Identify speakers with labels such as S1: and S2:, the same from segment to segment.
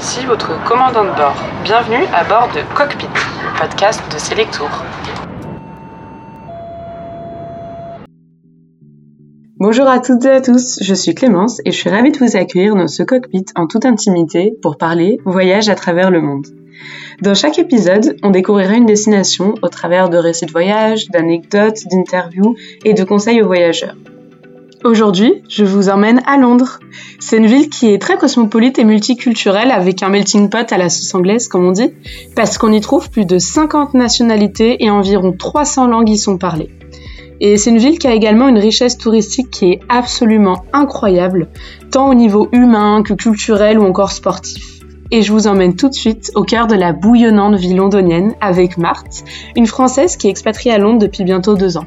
S1: ici votre commandant de bord. Bienvenue à bord de Cockpit, le podcast de Selectour. Bonjour à toutes et à tous, je suis Clémence et je suis ravie de vous accueillir dans ce cockpit en toute intimité pour parler voyage à travers le monde. Dans chaque épisode, on découvrira une destination au travers de récits de voyage, d'anecdotes, d'interviews et de conseils aux voyageurs. Aujourd'hui, je vous emmène à Londres. C'est une ville qui est très cosmopolite et multiculturelle avec un melting pot à la sauce anglaise, comme on dit, parce qu'on y trouve plus de 50 nationalités et environ 300 langues y sont parlées. Et c'est une ville qui a également une richesse touristique qui est absolument incroyable, tant au niveau humain que culturel ou encore sportif. Et je vous emmène tout de suite au cœur de la bouillonnante ville londonienne avec Marthe, une Française qui est expatriée à Londres depuis bientôt deux ans.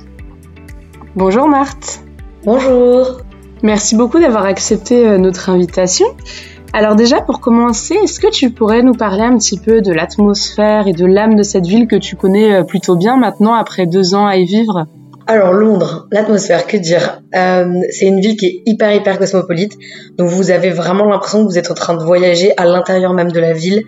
S1: Bonjour Marthe
S2: Bonjour.
S1: Merci beaucoup d'avoir accepté euh, notre invitation. Alors déjà, pour commencer, est-ce que tu pourrais nous parler un petit peu de l'atmosphère et de l'âme de cette ville que tu connais euh, plutôt bien maintenant après deux ans à y vivre?
S2: Alors Londres, l'atmosphère, que dire? Euh, C'est une ville qui est hyper hyper cosmopolite, donc vous avez vraiment l'impression que vous êtes en train de voyager à l'intérieur même de la ville.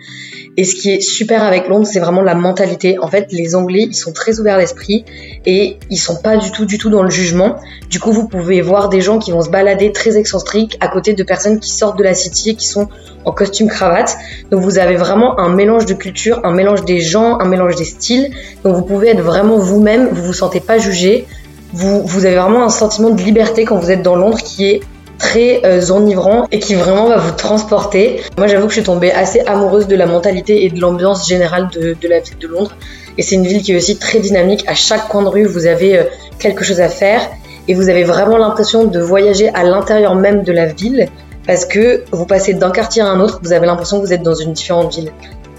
S2: Et ce qui est super avec Londres, c'est vraiment la mentalité. En fait, les Anglais, ils sont très ouverts d'esprit et ils sont pas du tout du tout dans le jugement. Du coup, vous pouvez voir des gens qui vont se balader très excentriques à côté de personnes qui sortent de la city et qui sont en costume cravate. Donc vous avez vraiment un mélange de culture, un mélange des gens, un mélange des styles. Donc vous pouvez être vraiment vous-même, vous vous sentez pas jugé. Vous, vous avez vraiment un sentiment de liberté quand vous êtes dans Londres qui est très euh, enivrant et qui vraiment va vous transporter. Moi j'avoue que je suis tombée assez amoureuse de la mentalité et de l'ambiance générale de, la ville de Londres. Et c'est une ville qui est aussi très dynamique. À chaque coin de rue, vous avez euh, quelque chose à faire et vous avez vraiment l'impression de voyager à l'intérieur même de la ville parce que vous passez d'un quartier à un autre, vous avez l'impression que vous êtes dans une différente ville.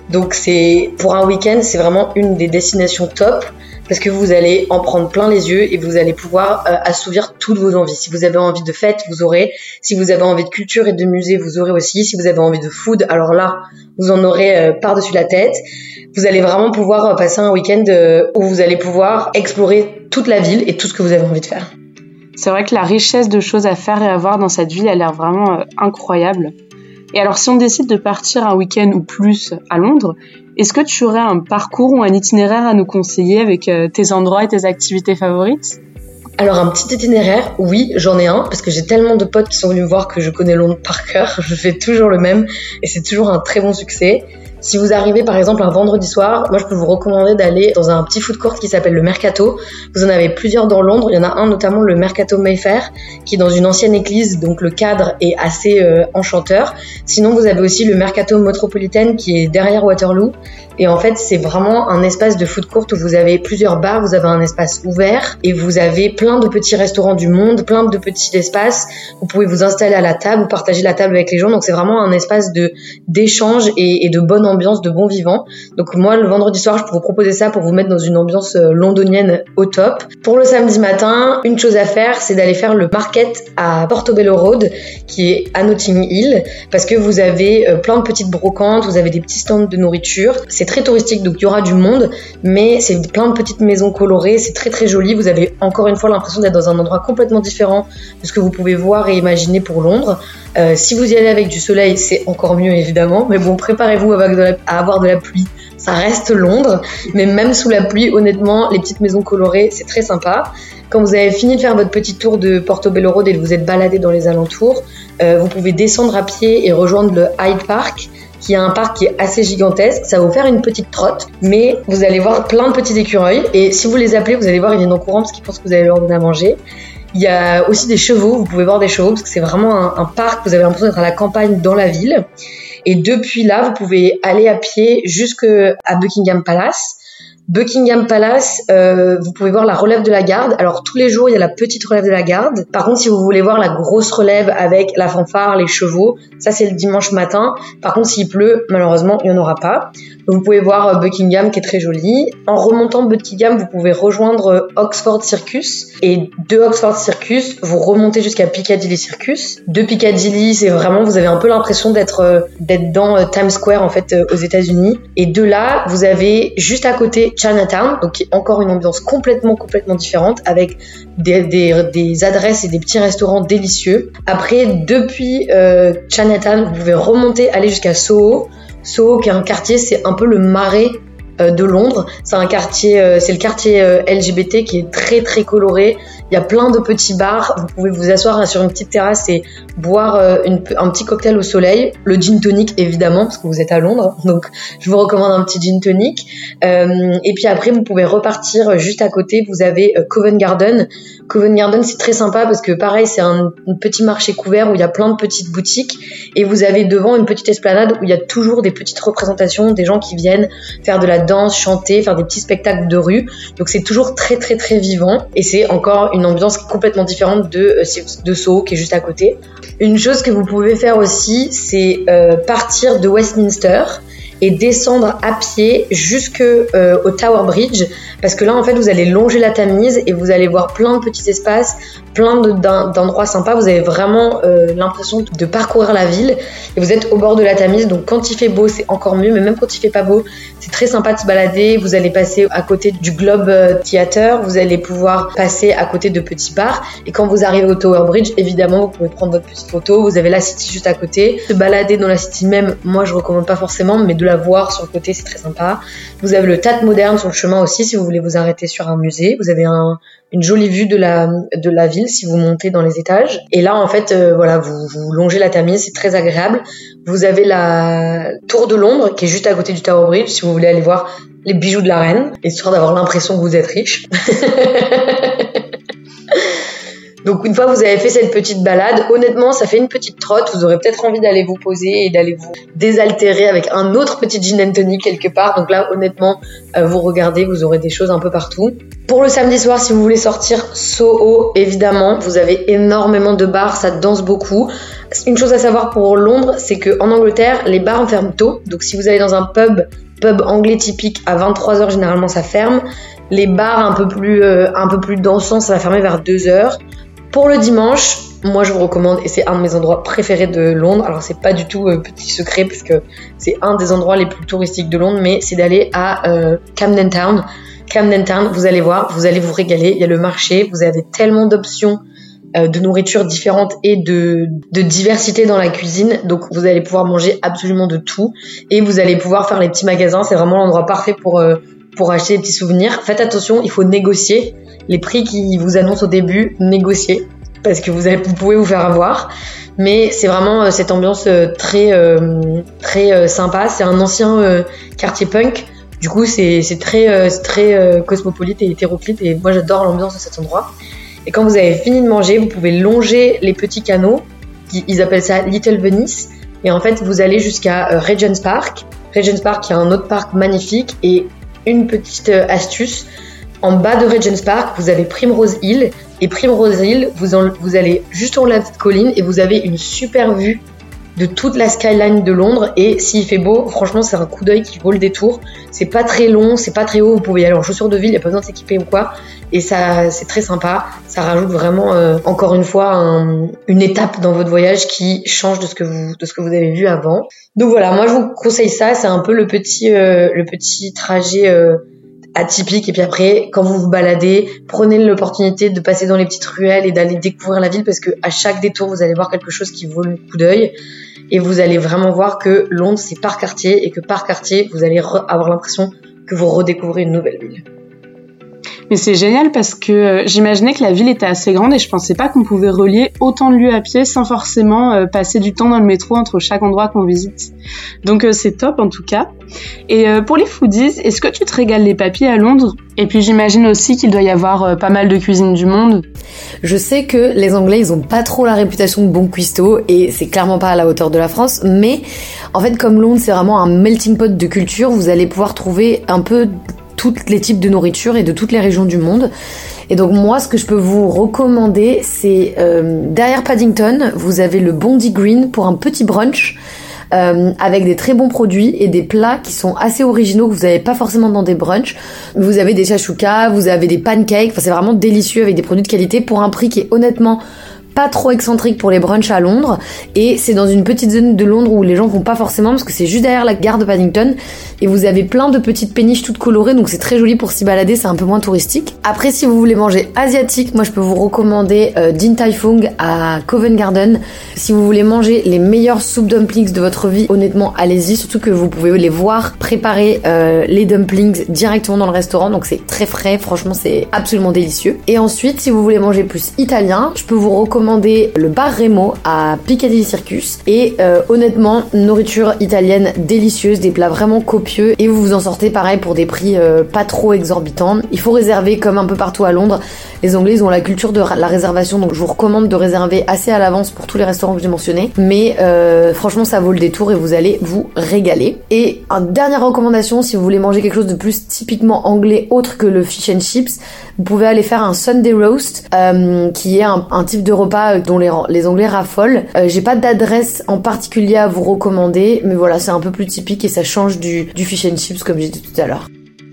S2: Donc c'est pour un week-end, c'est vraiment une des destinations top parce que vous allez en prendre plein les yeux et vous allez pouvoir euh, assouvir toutes vos envies. Si vous avez envie de fête, vous aurez. Si vous avez envie de culture et de musée, vous aurez aussi. Si vous avez envie de food, alors là, vous en aurez euh, par-dessus la tête. Vous allez vraiment pouvoir euh, passer un week-end où vous allez pouvoir explorer toute la ville et tout ce que vous avez envie de faire.
S1: C'est vrai que la richesse de choses à faire et à voir dans cette ville a l'air vraiment euh, incroyable. Et alors si on décide de partir un week-end ou plus à Londres, est-ce que tu aurais un parcours ou un itinéraire à nous conseiller avec euh, tes endroits et tes activités favorites?
S2: Alors un petit itinéraire, oui, j'en ai un parce que j'ai tellement de potes qui sont venus me voir que je connais Londres par cœur. Je fais toujours le même et c'est toujours un très bon succès. Si vous arrivez par exemple un vendredi soir, moi je peux vous recommander d'aller dans un petit food court qui s'appelle le Mercato. Vous en avez plusieurs dans Londres. Il y en a un notamment le Mercato Mayfair qui est dans une ancienne église, donc le cadre est assez euh, enchanteur. Sinon vous avez aussi le Mercato Metropolitan qui est derrière Waterloo. Et en fait c'est vraiment un espace de food court où vous avez plusieurs bars, vous avez un espace ouvert et vous avez plein de petits restaurants du monde, plein de petits espaces. Vous pouvez vous installer à la table ou partager la table avec les gens. Donc c'est vraiment un espace de d'échange et, de bonne ambiance de bon vivant. Donc moi, le vendredi soir, je peux vous proposer ça pour vous mettre dans une ambiance euh, londonienne au top. Pour le samedi matin, une chose à faire, c'est d'aller faire le market à Portobello Road, qui est à Notting Hill, parce que vous avez euh, plein de petites brocantes, vous avez des petits stands de nourriture. Très touristique, donc il y aura du monde, mais c'est plein de petites maisons colorées, c'est très très joli. Vous avez encore une fois l'impression d'être dans un endroit complètement différent de ce que vous pouvez voir et imaginer pour Londres. Euh, si vous y allez avec du soleil, c'est encore mieux évidemment, mais bon, préparez-vous à avoir de la pluie. Ça reste Londres, mais même sous la pluie, honnêtement, les petites maisons colorées, c'est très sympa. Quand vous avez fini de faire votre petit tour de Portobello Road et que vous êtes baladé dans les alentours, euh, vous pouvez descendre à pied et rejoindre le Hyde Park, qui est un parc qui est assez gigantesque. Ça va vous faire une petite trotte, mais vous allez voir plein de petits écureuils. Et si vous les appelez, vous allez voir, ils viennent en courant parce qu'ils pensent que vous allez leur donner à manger. Il y a aussi des chevaux, vous pouvez voir des chevaux parce que c'est vraiment un, un parc, vous avez l'impression d'être à la campagne dans la ville. Et depuis là, vous pouvez aller à pied jusqu'à Buckingham Palace. Buckingham Palace, euh, vous pouvez voir la relève de la garde. Alors tous les jours, il y a la petite relève de la garde. Par contre, si vous voulez voir la grosse relève avec la fanfare, les chevaux, ça c'est le dimanche matin. Par contre, s'il pleut, malheureusement, il n'y en aura pas. Vous pouvez voir euh, Buckingham qui est très joli. En remontant Buckingham, vous pouvez rejoindre euh, Oxford Circus. Et de Oxford Circus, vous remontez jusqu'à Piccadilly Circus. De Piccadilly, c'est vraiment, vous avez un peu l'impression d'être euh, d'être dans Times Square en fait aux États-Unis. Et de là, vous avez juste à côté Chinatown, donc qui est encore une ambiance complètement complètement différente avec des, des, adresses et des petits restaurants délicieux. Après, depuis euh, Chinatown, vous pouvez remonter, aller jusqu'à Soho. Soho, qui est un quartier, c'est un peu le marais de Londres. C'est un quartier, euh, c'est le quartier euh, LGBT qui est très très coloré. Il y a plein de petits bars. Vous pouvez vous asseoir sur une petite terrasse et boire un petit cocktail au soleil. Le gin tonic évidemment parce que vous êtes à Londres, donc je vous recommande un petit gin tonic. et puis après vous pouvez repartir juste à côté. Vous avez Covent Garden. Covent Garden c'est très sympa parce que pareil c'est un, petit marché couvert où il y a plein de petites boutiques et vous avez devant une petite esplanade où il y a toujours des petites représentations des gens qui viennent faire de la danse, chanter, faire des petits spectacles de rue. Donc c'est toujours très très très vivant et c'est encore une ambiance complètement différente de, euh, de Soho qui est juste à côté. Une chose que vous pouvez faire aussi, c'est euh, partir de Westminster et descendre à pied jusque euh, au Tower Bridge parce que là en fait vous allez longer la Tamise et vous allez voir plein de petits espaces, plein d'endroits sympas. Vous avez vraiment euh, l'impression de parcourir la ville et vous êtes au bord de la Tamise donc quand il fait beau c'est encore mieux mais même quand il fait pas beau c'est très sympa de se balader. Vous allez passer à côté du Globe euh, Theatre, vous allez pouvoir passer à côté de petits bars et quand vous arrivez au Tower Bridge évidemment vous pouvez prendre votre petite photo. Vous avez la City juste à côté. Se balader dans la City même moi je recommande pas forcément mais de la voir sur le côté, c'est très sympa. Vous avez le Tate moderne sur le chemin aussi si vous voulez vous arrêter sur un musée. Vous avez une jolie vue de la, de la ville si vous montez dans les étages. Et là, en fait, euh, voilà, vous, vous longez la Tamise, c'est très agréable. Vous avez la Tour de Londres qui est juste à côté du Tower Bridge si vous voulez aller voir les bijoux de la reine, histoire d'avoir l'impression que vous êtes riche. Donc une fois que vous avez fait cette petite balade, honnêtement, ça fait une petite trotte. Vous aurez peut-être envie d'aller vous poser et d'aller vous désaltérer avec un autre petit gin and quelque part. Donc là, honnêtement, euh, vous regardez, vous aurez des choses un peu partout. Pour le samedi soir, si vous voulez sortir Soho, évidemment, vous avez énormément de bars, ça danse beaucoup. Une chose à savoir pour Londres, c'est que en Angleterre, les bars ferment tôt. Donc si vous allez dans un pub, pub anglais typique, à 23h généralement ça ferme. Les bars un peu plus euh, un peu plus dansants, ça va fermer vers 2h. Pour le dimanche, moi je vous recommande, et c'est un de mes endroits préférés de Londres, alors c'est pas du tout euh, petit secret parce que c'est un des endroits les plus touristiques de Londres, mais c'est d'aller à euh, Camden Town. Camden Town, vous allez voir, vous allez vous régaler, il y a le marché, vous avez tellement d'options euh, de nourriture différentes et de, de diversité dans la cuisine, donc vous allez pouvoir manger absolument de tout, et vous allez pouvoir faire les petits magasins, c'est vraiment l'endroit parfait pour, pour acheter des petits souvenirs. Faites attention, il faut négocier les prix qu'ils vous annoncent au début, négocier parce que vous, vous pouvez vous faire avoir. Mais c'est vraiment euh, cette ambiance euh, très euh, très sympa. C'est un ancien quartier punk. Du coup, c'est très très cosmopolite et hétéroclite. Et moi, j'adore l'ambiance de cet endroit. Et quand vous avez fini de manger, vous pouvez longer les petits canaux. Ils appellent ça Little Venice. Et en fait, vous allez jusqu'à Regent's Park. Regent's Park, qui est un autre parc magnifique. Et une petite astuce, en bas de Regent's Park, vous avez Primrose Hill. Et Primrose Hill, vous, allez juste en la petite colline et vous avez une super vue de toute la skyline de Londres. Et s'il fait beau, franchement, c'est un coup d'œil qui vaut le détour. C'est pas très long, c'est pas très haut. Vous pouvez y aller en chaussures de ville, il n'y a pas besoin de s'équiper ou quoi. Et ça, c'est très sympa. Ça rajoute vraiment, euh, encore une fois, une étape dans votre voyage qui change de ce que vous, de ce que vous avez vu avant. Donc voilà, moi je vous conseille ça. C'est un peu le petit, euh, le petit trajet. Euh, atypique. Et puis après, quand vous vous baladez, prenez l'opportunité de passer dans les petites ruelles et d'aller découvrir la ville parce que à chaque détour, vous allez voir quelque chose qui vaut le coup d'œil. Et vous allez vraiment voir que Londres, c'est par quartier et que par quartier, vous allez avoir l'impression que vous redécouvrez une nouvelle ville.
S1: Mais c'est génial parce que euh, j'imaginais que la ville était assez grande et je pensais pas qu'on pouvait relier autant de lieux à pied sans forcément euh, passer du temps dans le métro entre chaque endroit qu'on visite. Donc euh, c'est top en tout cas. Et pour les foodies, est-ce que tu te régales les papiers à Londres? Et puis j'imagine aussi qu'il doit y avoir pas mal de cuisine du monde.
S2: Je sais que les Anglais, ils ont pas trop la réputation de bons cuistots et c'est clairement pas à la hauteur de la France, mais en fait comme Londres, c'est vraiment un melting pot de culture, vous allez pouvoir trouver un peu tous les types de nourriture et de toutes les régions du monde. Et donc moi, ce que je peux vous recommander, c'est euh, derrière Paddington, vous avez le Bondi Green pour un petit brunch. Euh, avec des très bons produits et des plats qui sont assez originaux que vous n'avez pas forcément dans des brunchs. Vous avez des chachoukas, vous avez des pancakes, enfin c'est vraiment délicieux avec des produits de qualité pour un prix qui est honnêtement pas trop excentrique pour les brunchs à Londres et c'est dans une petite zone de Londres où les gens vont pas forcément parce que c'est juste derrière la gare de Paddington et vous avez plein de petites péniches toutes colorées donc c'est très joli pour s'y balader, c'est un peu moins touristique. Après si vous voulez manger asiatique, moi je peux vous recommander euh, Din Tai Fung à Covent Garden. Si vous voulez manger les meilleurs soup dumplings de votre vie, honnêtement allez-y, surtout que vous pouvez les voir préparer euh, les dumplings directement dans le restaurant donc c'est très frais, franchement c'est absolument délicieux. Et ensuite si vous voulez manger plus italien, je peux vous recommander le bar Remo à Piccadilly Circus et euh, honnêtement nourriture italienne délicieuse, des plats vraiment copieux et vous vous en sortez pareil pour des prix euh, pas trop exorbitants. Il faut réserver comme un peu partout à Londres. Les Anglais ils ont la culture de la réservation donc je vous recommande de réserver assez à l'avance pour tous les restaurants que j'ai mentionnés. Mais euh, franchement ça vaut le détour et vous allez vous régaler. Et une dernière recommandation si vous voulez manger quelque chose de plus typiquement anglais autre que le fish and chips, vous pouvez aller faire un Sunday roast euh, qui est un, type de repas dont les, Anglais raffolent. j'ai pas d'adresse en particulier à vous recommander mais voilà c'est un peu plus typique et ça change du, du fish and chips comme j'ai dit tout à l'heure.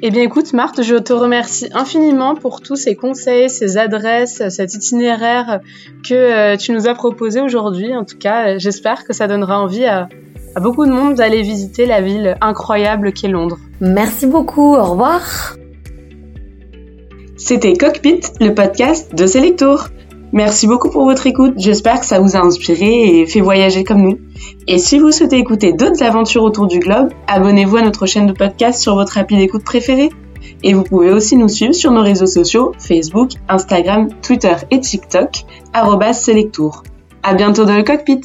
S1: Eh bien écoute Marthe, je te remercie infiniment pour tous ces conseils, ces adresses, cet itinéraire que euh, tu nous as proposé aujourd'hui. En tout cas, j'espère que ça donnera envie à, à beaucoup de monde d'aller visiter la ville incroyable qu'est Londres.
S2: Merci beaucoup, au revoir.
S1: C'était Cockpit, le podcast de Selectour. Merci beaucoup pour votre écoute. J'espère que ça vous a inspiré et fait voyager comme nous. Et si vous souhaitez écouter d'autres aventures autour du globe, abonnez-vous à notre chaîne de podcast sur votre appli d'écoute préférée. Et vous pouvez aussi nous suivre sur nos réseaux sociaux Facebook, Instagram, Twitter et TikTok, Selectour. À bientôt dans le cockpit.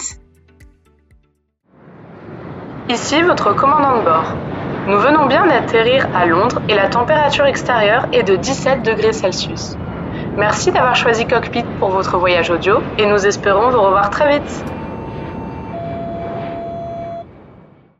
S1: Ici votre commandant de bord. Nous venons bien d'atterrir à Londres et la température extérieure est de 17 degrés Celsius. Merci d'avoir choisi Cockpit pour votre voyage audio et nous espérons vous revoir très vite.